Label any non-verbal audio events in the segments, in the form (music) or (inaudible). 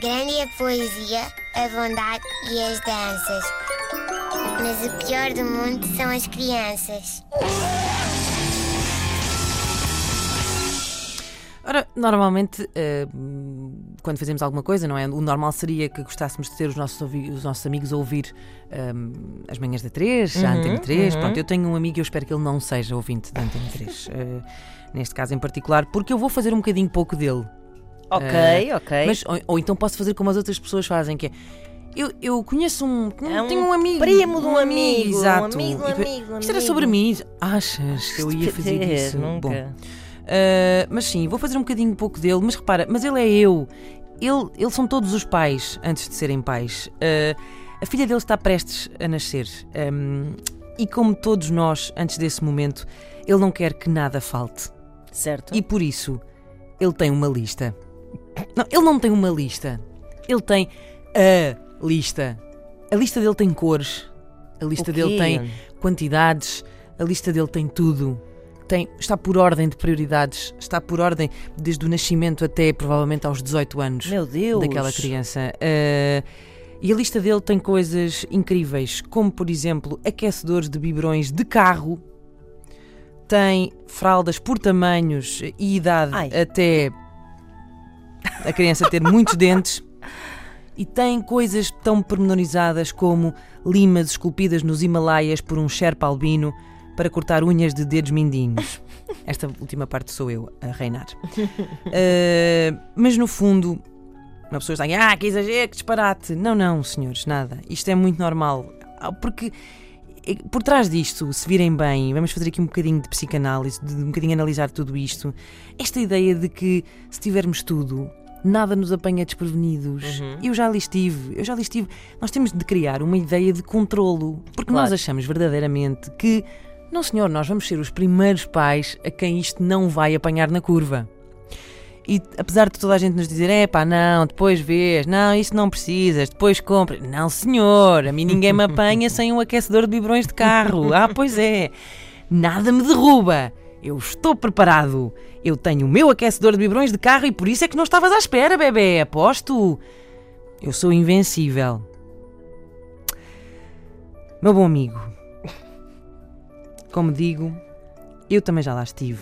Grande é a poesia, a bondade e as danças. Mas o pior do mundo são as crianças. Ora, normalmente, eh, quando fazemos alguma coisa, não é? O normal seria que gostássemos de ter os nossos, os nossos amigos a ouvir eh, as manhãs da 3, a Antena 3. Pronto, eu tenho um amigo e eu espero que ele não seja ouvinte da Antena 3. eh, neste caso em particular, porque eu vou fazer um bocadinho pouco dele. Ok, Eh, ok. Mas, ou, ou então posso fazer como as outras pessoas fazem, que é. Eu, eu conheço um. É um tenho um amigo. primo de um amigo, um Exato. amigo, um E depois- amigo, um Isto era amigo. sobre mim. Achas que eu ia fazer isso? Nunca. Bom, Uh, mas sim, vou fazer um bocadinho pouco dele, mas repara, mas ele é eu. Ele, eles são todos os pais antes de serem pais. Uh, a filha dele está prestes a nascer. Um, e como todos nós, antes desse momento, ele não quer que nada falte. Certo. E por isso, ele tem uma lista. Não, ele não tem uma lista. Ele tem a lista. A lista dele tem cores. A lista dele tem quantidades. A lista dele tem tudo. Tem, está por ordem de prioridades. Está por ordem desde o nascimento até provavelmente aos 18 anos Meu Deus. daquela criança. Uh, e a lista dele tem coisas incríveis, como por exemplo aquecedores de biberões de carro, tem fraldas por tamanhos e idade Ai. até a criança ter muitos dentes. E tem coisas tão pormenorizadas como limas esculpidas nos Himalaias por um Sherpa albino para cortar unhas de dedos mindinhos. Esta última parte sou eu a reinar. Uh, mas no fundo, uma pessoa está ah, que exagero, que disparate. Não, não, senhores, nada. Isto é muito normal. Ah, Porque eh, por trás disto, se virem bem, vamos fazer aqui um bocadinho de psicanálise, de um bocadinho analisar tudo isto. Esta ideia de que se tivermos tudo, nada nos apanha desprevenidos. Eu já ali estive, eu já ali estive. Nós temos de criar uma ideia de controlo, porque nós Claro. achamos verdadeiramente que, não senhor, nós vamos ser os primeiros pais a quem isto não vai apanhar na curva. E apesar de toda a gente nos dizer, é pá, não, depois vês, não, isso não precisas, depois compra. Não, senhor, a mim ninguém me (laughs) apanha sem um aquecedor de biberões de carro. Ah, pois é. Nada me derruba. Eu estou preparado. Eu tenho o meu aquecedor de biberões de carro e por isso é que não estavas à espera, bebê. Aposto. Eu sou invencível. Meu bom amigo. Como digo, eu também já lá estive.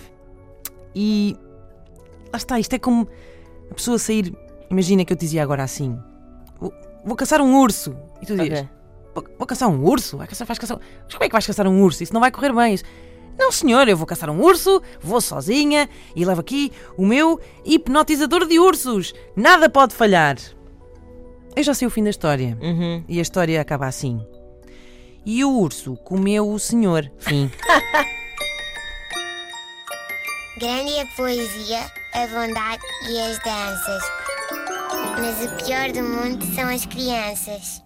E lá está, isto é como a pessoa sair. Imagina que eu te dizia agora assim: Vou, vou caçar um urso. E tu dizias: Ok. vou, vou caçar um urso? Vai caçar, vais caçar. Mas como é que vais caçar um urso? Isso não vai correr bem. Isso- Não, senhor, eu vou caçar um urso, vou sozinha e levo aqui o meu hipnotizador de ursos. Nada pode falhar. Eu já sei o fim da história. Uhum. E a história acaba assim. E o urso comeu o senhor. Fim. (laughs) Grande é a poesia, a bondade e as danças. Mas o pior do mundo são as crianças.